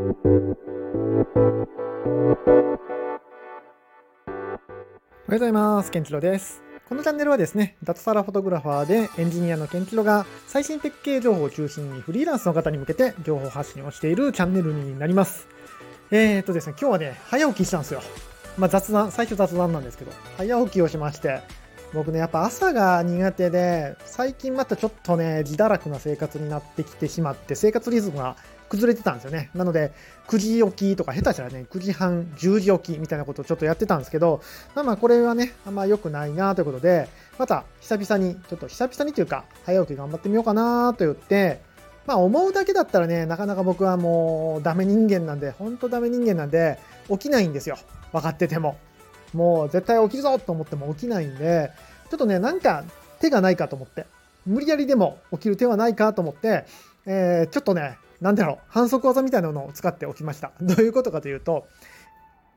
おはようございます。ケンチロです。このチャンネルはですね、脱サラフォトグラファーでエンジニアのケンチロが最新テック系情報を中心にフリーランスの方に向けて情報発信をしているチャンネルになります。えーとですね、今日はね、早起きしたんですよ。まあ雑談、最初雑談なんですけど、早起きをしまして、僕ね、やっぱ朝が苦手で、最近またちょっとね、自堕落な生活になってきてしまって、生活リズムが崩れてたんですよね。なので、9時起きとか、下手したらね、9時半、10時起きみたいなことをちょっとやってたんですけど、まあまあ、これはね、あんま良くないなということで、また久々に、ちょっと久々にというか、早起き頑張ってみようかなと言って、まあ思うだけだったらね、なかなか僕はもうダメ人間なんで、ほんとダメ人間なんで、起きないんですよ。分かってても。もう絶対起きるぞと思っても起きないんで、ちょっとね、なんか手がないかと思って、無理やりでも起きる手はないかと思って、えー、ちょっとね、なんだろう、反則技みたいなのを使っておきました。どういうことかというと、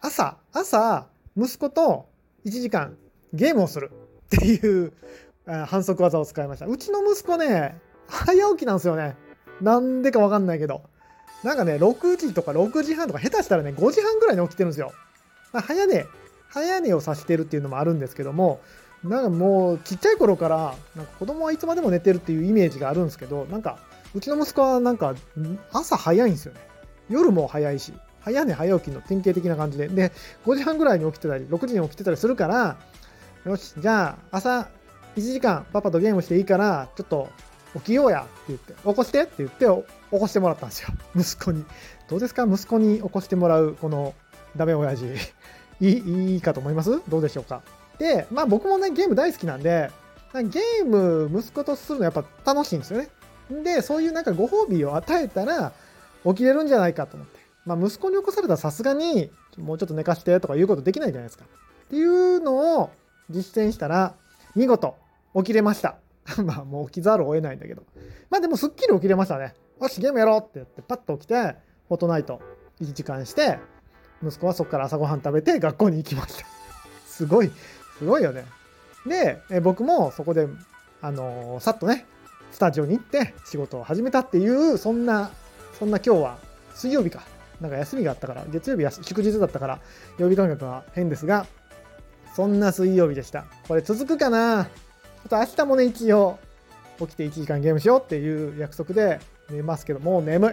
朝、朝、息子と1時間ゲームをするっていう反則技を使いました。うちの息子ね、早起きなんですよね。なんでかわかんないけど。なんかね、6時とか6時半とか下手したらね、5時半ぐらいに起きてるんですよ。早寝、早寝をさしてるっていうのもあるんですけども、なんかもうちっちゃい頃からなんか子供はいつまでも寝てるっていうイメージがあるんですけど、なんかうちの息子はなんか朝早いんですよね。夜も早いし、早寝早起きの典型的な感じで。で、5時半ぐらいに起きてたり、6時に起きてたりするから、よし、じゃあ朝1時間パパとゲームしていいから、ちょっと起きようやって言って、起こしてって言って起こしてもらったんですよ。息子に。どうですか？息子に起こしてもらう、このダメ親父。いいいいかと思います？どうでしょうか？で、まあ僕もね、ゲーム大好きなんで、ゲーム息子とするのやっぱ楽しいんですよね。で、そういうなんかご褒美を与えたら起きれるんじゃないかと思って。まあ、息子に起こされたらさすがに、もうちょっと寝かしてとかいうことできないじゃないですか。っていうのを実践したら、見事起きれました。まあ、もう起きざるを得ないんだけど。まあでもすっきり起きれましたね。よし、ゲームやろうって言って、パッと起きて、フォトナイト1時間して、息子はそこから朝ごはん食べて学校に行きました。すごい、すごいよね。で、え僕もそこで、あのー、さっとね、スタジオに行って仕事を始めたっていう、そんな、そんな今日は水曜日か。なんか休みがあったから、月曜日祝日だったから、曜日感覚は変ですが、そんな水曜日でした。これ続くかな？あと明日もね、一応、起きて1時間ゲームしようっていう約束で寝ますけど、もう眠い。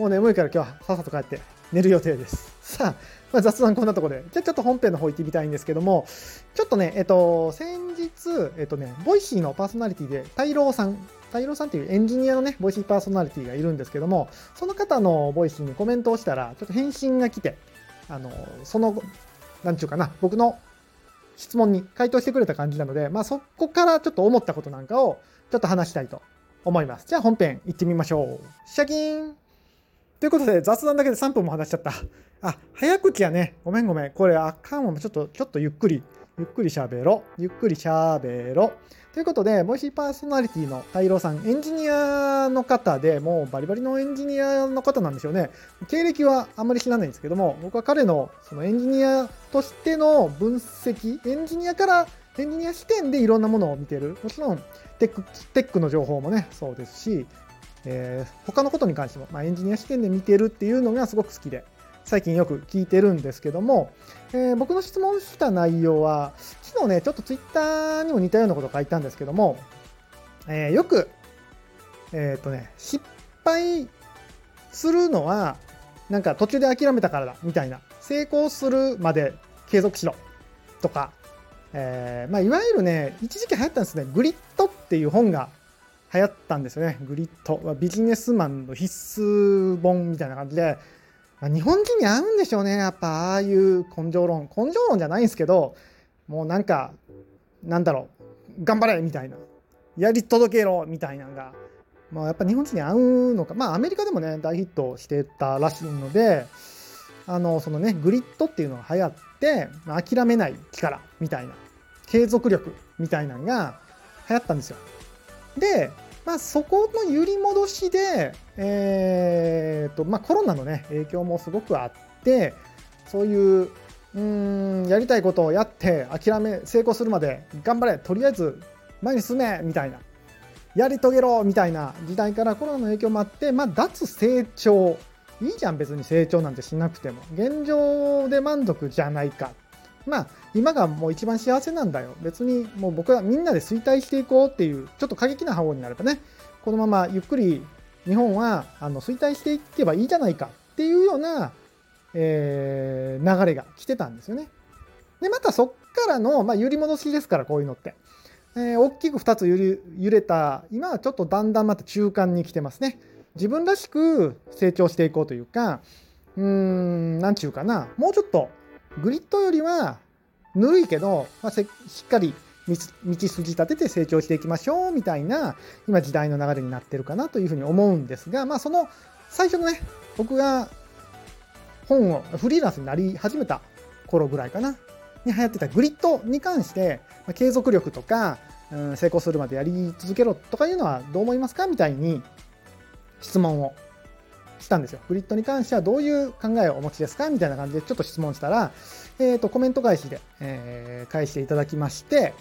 もう眠いから今日はさっさと帰って寝る予定です。さあ、まあ、雑談こんなところで、じゃあちょっと本編の方行ってみたいんですけども、ちょっとね、えっと、先日、えっとね、ボイシーのパーソナリティで、たいろーさんたいろーさんっていうエンジニアのね、ボイシーパーソナリティがいるんですけども、その方のボイシーにコメントをしたら、ちょっと返信が来て、あの、その、なんちゅうかな、僕の質問に回答してくれた感じなので、まあそこからちょっと思ったことなんかをちょっと話したいと思います。じゃあ本編行ってみましょう。シャキーンということで雑談だけで3分も話しちゃった。あ、早口やね。ごめんごめん。これあかんわ。ちょっと、ちょっとゆっくり、ゆっくり喋ろ。ゆっくり喋ろ。ということで、ボイシーパーソナリティの太郎さん、エンジニアの方で、もうバリバリのエンジニアの方なんでしょうね。経歴はあんまり知らないんですけども、僕は彼のそのエンジニアとしての分析、エンジニアからエンジニア視点でいろんなものを見てる。もちろんテック、テックの情報もね、そうですし、えー、他のことに関しても、まあ、エンジニア視点で見てるっていうのがすごく好きで、最近よく聞いてるんですけども、えー、僕の質問した内容は、昨日ね、ちょっとツイッターにも似たようなこと書いたんですけども、えー、よく、えっ、ー、とね、失敗するのは、なんか途中で諦めたからだ、みたいな。成功するまで継続しろ、とか、えー、まあ、いわゆるね、一時期流行ったんですね、グリッドっていう本が流行ったんですよね。グリッド。ビジネスマンの必須本みたいな感じでま、日本人に合うんでしょうね。やっぱああいう根性論。根性論じゃないんですけど、もうなんか、なんだろう、頑張れみたいな。やり届けろみたいなのが、まあ、やっぱ日本人に合うのか。まあアメリカでもね、大ヒットしてたらしいので、あの、そのね、グリッドっていうのが流行ってま、諦めない力みたいな、継続力みたいなのが流行ったんですよ。で、まあ、そこの揺り戻しで、えーとまあ、コロナの、ね、影響もすごくあってそういううんやりたいことをやって諦め成功するまで頑張れとりあえず前に進めみたいな。やり遂げろみたいな時代からコロナの影響もあって、まあ、脱成長。いいじゃん別に成長なんてしなくても。現状で満足じゃないか。まあ今がもう一番幸せなんだよ別にもう僕はみんなで衰退していこうっていうちょっと過激な方になればねこのままゆっくり日本はあの衰退していけばいいじゃないかっていうような、えー、流れが来てたんですよね。でまたそっからの、まあ、揺り戻しですからこういうのって。えー、大きく2つ揺れ揺れた今はちょっとだんだんまた中間に来てますね。自分らしく成長していこうというかうーん何ちゅうかなもうちょっとグリッドよりはぬるいけど、まあ、しっかり道筋立てて成長していきましょうみたいな今時代の流れになってるかなというふうに思うんですがまあその最初のね僕が本をフリーランスになり始めた頃ぐらいかなに流行ってたグリッドに関して、ま、継続力とか、うん、成功するまでやり続けろとかいうのはどう思いますかみたいに質問をしたんですよ。グリットに関してはどういう考えをお持ちですかみたいな感じでちょっと質問したら、えっ、ー、と、コメント返しで、えー、返していただきまして、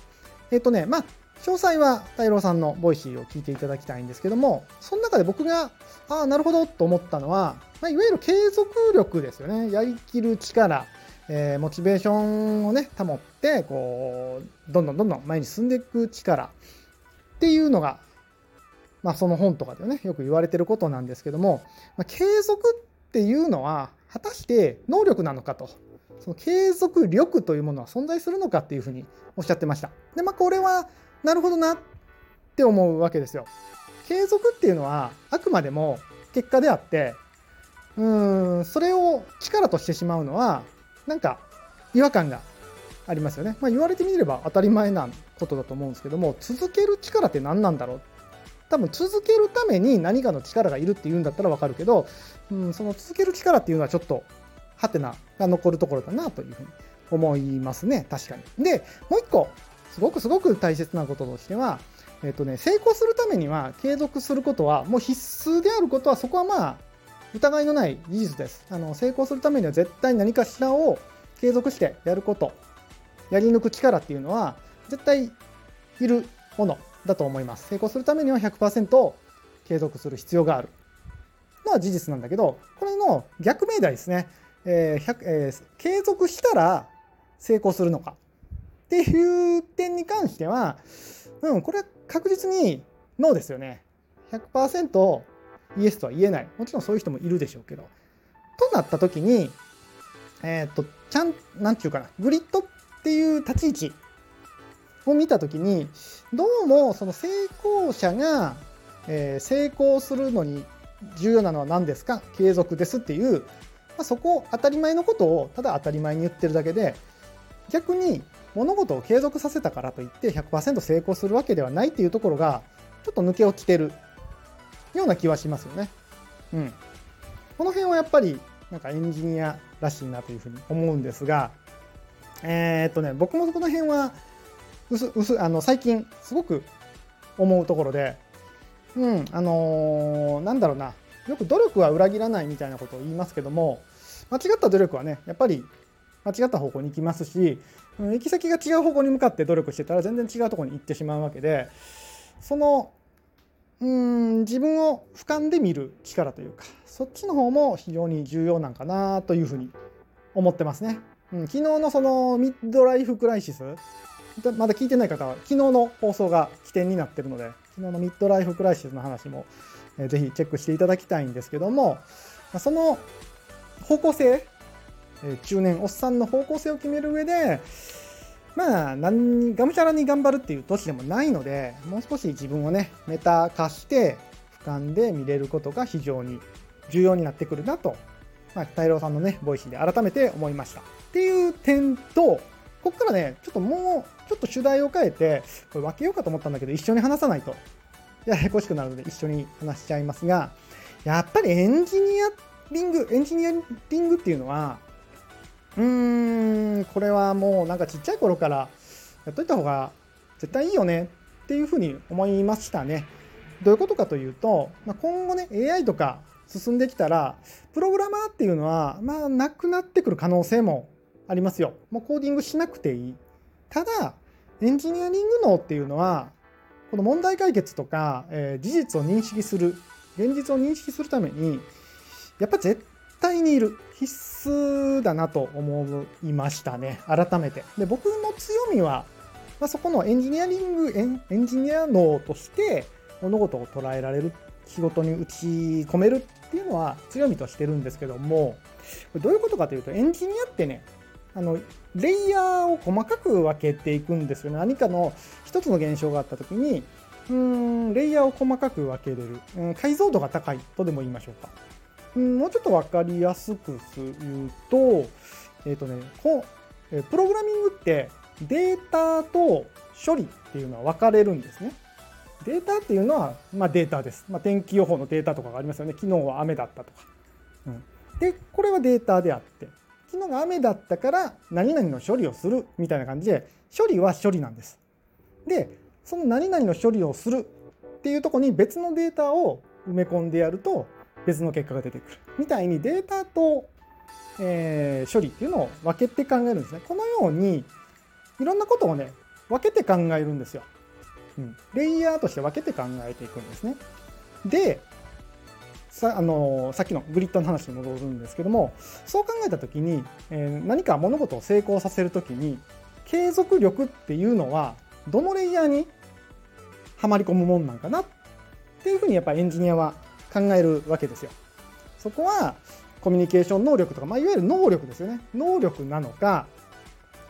えっ、ー、とね、まあ、詳細はたいろーさんのボイシーを聞いていただきたいんですけども、その中で僕が、ああ、なるほどと思ったのは、まあ、いわゆる継続力ですよね。やりきる力、えー、モチベーションをね、保って、こう、どんどんどんどん前に進んでいく力っていうのが、まあ、その本とかでね、よく言われてることなんですけども、まあ、継続っていうのは、果たして能力なのかと。その継続力というものは存在するのかっていうふうにおっしゃってました。で、まあ、これは、なるほどなって思うわけですよ。継続っていうのは、あくまでも結果であって、うん、それを力としてしまうのは、なんか違和感がありますよね。まあ、言われてみれば当たり前なことだと思うんですけども、続ける力って何なんだろう多分続けるために何かの力がいるっていうんだったらわかるけど、うん、その続ける力っていうのはちょっとハテナが残るところだなというふうに思いますね確かに。でもう一個すごくすごく大切なこととしては、えっとね、成功するためには継続することはもう必須であることはそこはまあ疑いのない事実です。あの成功するためには絶対何かしらを継続してやることやり抜く力っていうのは絶対いるものだと思います。成功するためには100%継続する必要があるのは事実なんだけど、これの逆命題ですね。えーえー、継続したら成功するのかっていう点に関しては、うん、これは確実にノーですよね。100%イエスとは言えない。もちろんそういう人もいるでしょうけど。となった時に、えっ、ー、と、ちゃん、なんていうかな、グリッドっていう立ち位置を見た時にどうもその成功者が、えー、成功するのに重要なのは何ですか？継続ですっていう、まあ、そこ当たり前のことをただ当たり前に言ってるだけで逆に物事を継続させたからといって100%成功するわけではないっていうところがちょっと抜け落ちてるような気はしますよね。うん。この辺はやっぱりなんかエンジニアらしいなというふうに思うんですが、えー、っとね、僕もこの辺はうすうすあの最近すごく思うところで、うん、あのー、なんだろうな、よく努力は裏切らないみたいなことを言いますけども、間違った努力はね、やっぱり間違った方向に行きますし、うん、行き先が違う方向に向かって努力してたら全然違うとこに行ってしまうわけで、その、うん、自分を俯瞰で見る力というか、そっちの方も非常に重要なんかなというふうに思ってますね。うん、昨日のそのミッドライフクライシスまだ聞いてない方は、昨日の放送が起点になってるので、昨日のミッドライフクライシスの話も、えー、ぜひチェックしていただきたいんですけども、その方向性、えー、中年おっさんの方向性を決める上で、まあ、何、がむしゃらに頑張るっていう年でもないので、もう少し自分をね、メタ化して、俯瞰で見れることが非常に重要になってくるなと、まあ、大郎さんのね、ボイスで改めて思いました。っていう点と、ここからね、ちょっともう、ちょっと主題を変えて、これ分けようかと思ったんだけど、一緒に話さないと、ややこしくなるので一緒に話しちゃいますが、やっぱりエンジニアリング、エンジニアリングっていうのは、うーん、これはもうなんかちっちゃい頃からやっといた方が絶対いいよねっていうふうに思いましたね。どういうことかというと、まあ、今後ね、AI とか進んできたら、プログラマーっていうのは、まあ、なくなってくる可能性もありますよ。もうコーディングしなくていい。ただ、エンジニアリング脳っていうのは、この問題解決とか、えー、事実を認識する、現実を認識するために、やっぱ絶対にいる必須だなと思いましたね改めてで僕の強みは、まあ、そこのエンジニアリングエンエンジニア脳として物事を捉えられる仕事に打ち込めるっていうのは強みとしてるんですけどもどういうことかというとエンジニアってねあのレイヤーを細かく分けていくんですよね。何かの一つの現象があった時にうんレイヤーを細かく分けれる、うん、解像度が高いとでも言いましょうか、うん、もうちょっと分かりやすく言うとえっ、ー、とねこえプログラミングってデータと処理っていうのは分かれるんですね。データっていうのは、まあ、データです、まあ、天気予報のデータとかがありますよね。昨日は雨だったとか、うん、でこれはデータであって。昨日が雨だったから何々の処理をするみたいな感じで処理は処理なんです。でその何々の処理をするっていうとこに別のデータを埋め込んでやると別の結果が出てくるみたいにデータと、えー、処理っていうのを分けて考えるんですね。このようにいろんなことをね分けて考えるんですよ。うん、レイヤーとして分けて考えていくんですね。でさあのさっきのグリッドの話に戻るんですけどもそう考えた時に、えー、何か物事を成功させる時に継続力っていうのはどのレイヤーにはまり込むもんなんかなっていうふうにやっぱエンジニアは考えるわけですよ。そこはコミュニケーション能力とか、まあ、いわゆる能力ですよね。能力なのか、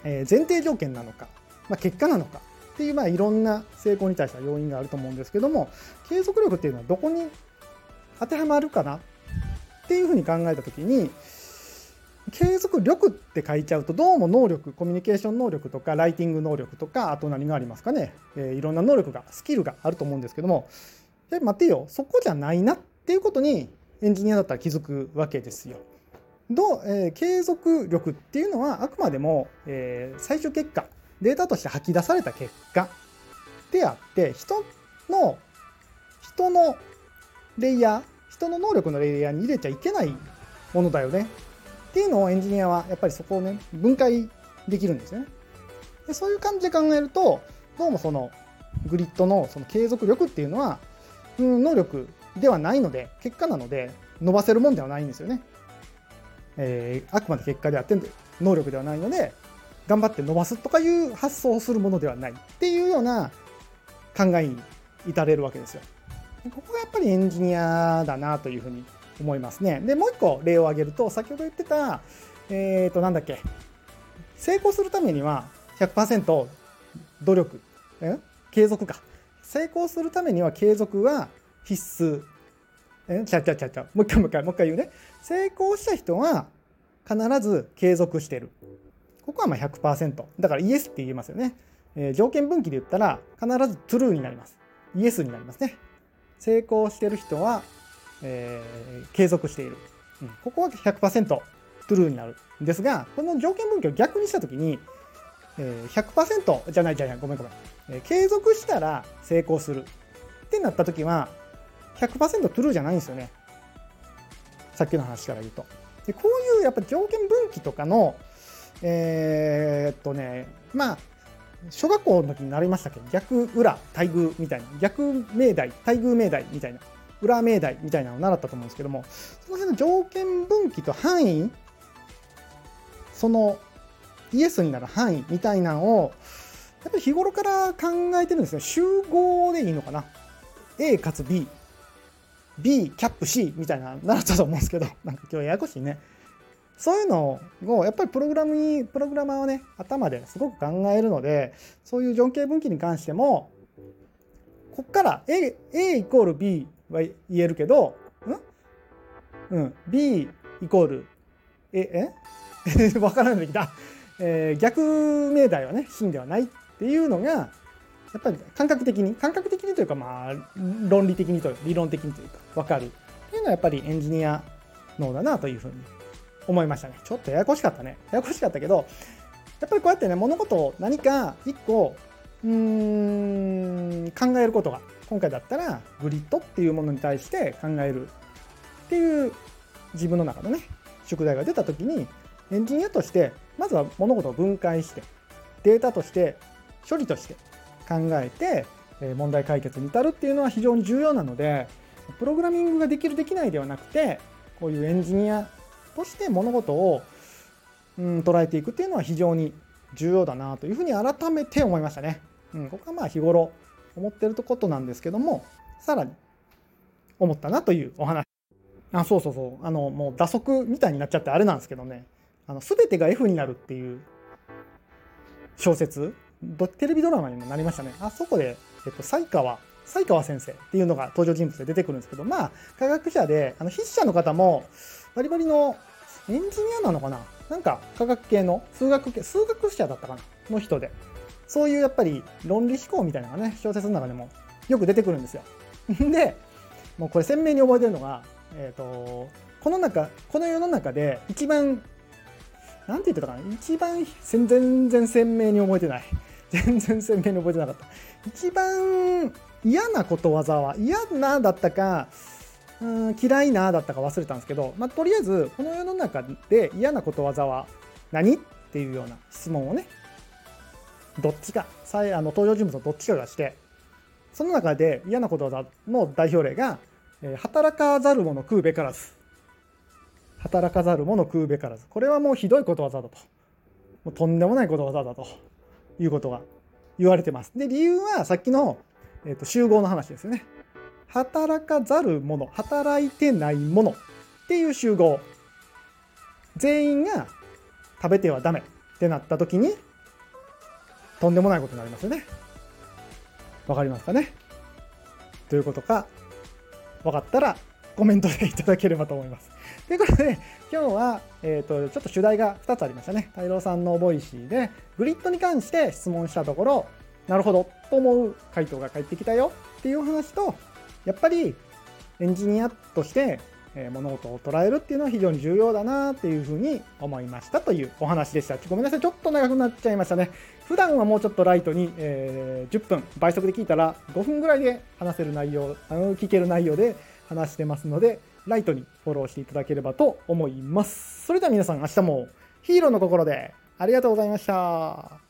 えー、前提条件なのか、まあ、結果なのかっていう、まあ、いろんな成功に対しては要因があると思うんですけども継続力っていうのはどこに当てはまるかなっていうふうに考えた時に継続力って書いちゃうとどうも能力コミュニケーション能力とかライティング能力とかあと何がありますかね、えー、いろんな能力がスキルがあると思うんですけども。え待てよ。そこじゃないなっていうことにエンジニアだったら気づくわけですよ。どえー、継続力っていうのはあくまでも、えー、最終結果データとして吐き出された結果であって人の人のレイヤー人の能力のレイヤーに入れちゃいけないものだよね。っていうのをエンジニアはやっぱりそこをね分解できるんですよね。でそういう感じで考えるとどうもそのグリッドのその継続力っていうのは、うん、能力ではないので結果なので伸ばせるもんではないんですよね、えー、あくまで結果であって能力ではないので頑張って伸ばすとかいう発想をするものではないっていうような考えに至れるわけですよ。ここがやっぱりエンジニアだなというふうに思いますね。で、もう一個例を挙げると、先ほど言ってた、えっ、ー、と、なんだっけ、成功するためには100%努力、え？継続か。成功するためには継続は必須。え？ちゃちゃちゃちゃ。もう一回もう一回、もう一回言うね。成功した人は必ず継続してる。ここはまあ100%。だからイエスって言えますよね。えー、条件分岐で言ったら必ず true になります。イエスになりますね。成功してる人は、えー、継続している、うん、ここは100%トゥルーになるんですがこの条件分岐を逆にした時に、えー、100%じゃないじゃないごめんごめん、えー、継続したら成功する。ってなった時は100%トゥルーじゃないんですよね。さっきの話から言うと。でこういうやっぱ条件分岐とかのえー、っとねまあ小学校の時に習いましたっけ？逆裏対偶みたいな。逆命題。対偶命題みたいな。裏命題みたいなのを習ったと思うんですけども。その辺の条件分岐と範囲。そのイエスになる範囲みたいなのをやっぱり日頃から考えてるんですね。集合でいいのかな？A かつ B B キャップ C みたいな習ったと思うんですけど。なんか今日ややこしいね。そういうのをやっぱりプログラムにプログラマーはね頭ですごく考えるのでそういう条件分岐に関してもこっから A, A イコール B は言えるけどん、うん、B イコールええ？分からないできた、えー、逆命題はね真ではないっていうのがやっぱり感覚的に感覚的にというかまあ論理的にというか理論的にというか分かる。っていうのはやっぱりエンジニア脳だなというふうに思いましたね。ちょっとややこしかったね。ややこしかったけど、やっぱりこうやってね、物事を何か一個、うーん、考えることが、今回だったらグリッドっていうものに対して考えるっていう自分の中のね、宿題が出た時に、エンジニアとして、まずは物事を分解して、データとして、処理として考えて、問題解決に至るっていうのは非常に重要なので、プログラミングができるできないではなくて、こういうエンジニアとして物事を、うん、捉えていくっていうのは非常に重要だなというふうに改めて思いましたね。うん、ここはまあ日頃思ってることなんですけどもさらに思ったなというお話。あそうそうそうあのもう打足みたいになっちゃってあれなんですけどねあの全てが F になるっていう小説テレビドラマにもなりましたね。あそこで、えっと、西川西川先生っていうのが登場人物で出てくるんですけどまあ科学者であの筆者の方もバリバリのエンジニアなのかな？なんか科学系の数学系数学者だったかな？の人で。そういうやっぱり論理思考みたいなのがね小説の中でもよく出てくるんですよ。でもうこれ鮮明に覚えてるのが、えーと、この中この世の中で一番なんて言ってたかな？一番全然鮮明に覚えてない。全然鮮明に覚えてなかった。一番嫌なことわざは嫌なだったかうん嫌いなだったか忘れたんですけど、まあ、とりあえずこの世の中で嫌なことわざは何っていうような質問をねどっちかあの登場人物のどっちかがしてその中で嫌なことわざの代表例が、働かざる者食うべからず。働かざる者食うべからず。これはもうひどいことわざだと。もうとんでもないことわざだと。いうことが言われてます。で理由はさっきのえー、と集合の話ですよね。働かざる者、働いてない者っていう集合。全員が食べてはダメってなった時に、とんでもないことになりますよね。わかりますかね？ということか、分かったらコメントでいただければと思います。ということで、今日は、えーと、ちょっと主題が2つありましたね。たいろーさんのボイシーで、グリットに関して質問したところ、なるほどと思う回答が返ってきたよっていう話とやっぱりエンジニアとして物事を捉えるっていうのは非常に重要だなっていうふうに思いましたというお話でした。ごめんなさい、ちょっと長くなっちゃいましたね。普段はもうちょっとライトに、えー、10分、倍速で聞いたら5分ぐらいで話せる内容、あの聞ける内容で話してますので、ライトにフォローしていただければと思います。それでは皆さん明日もヒーローの心でありがとうございました。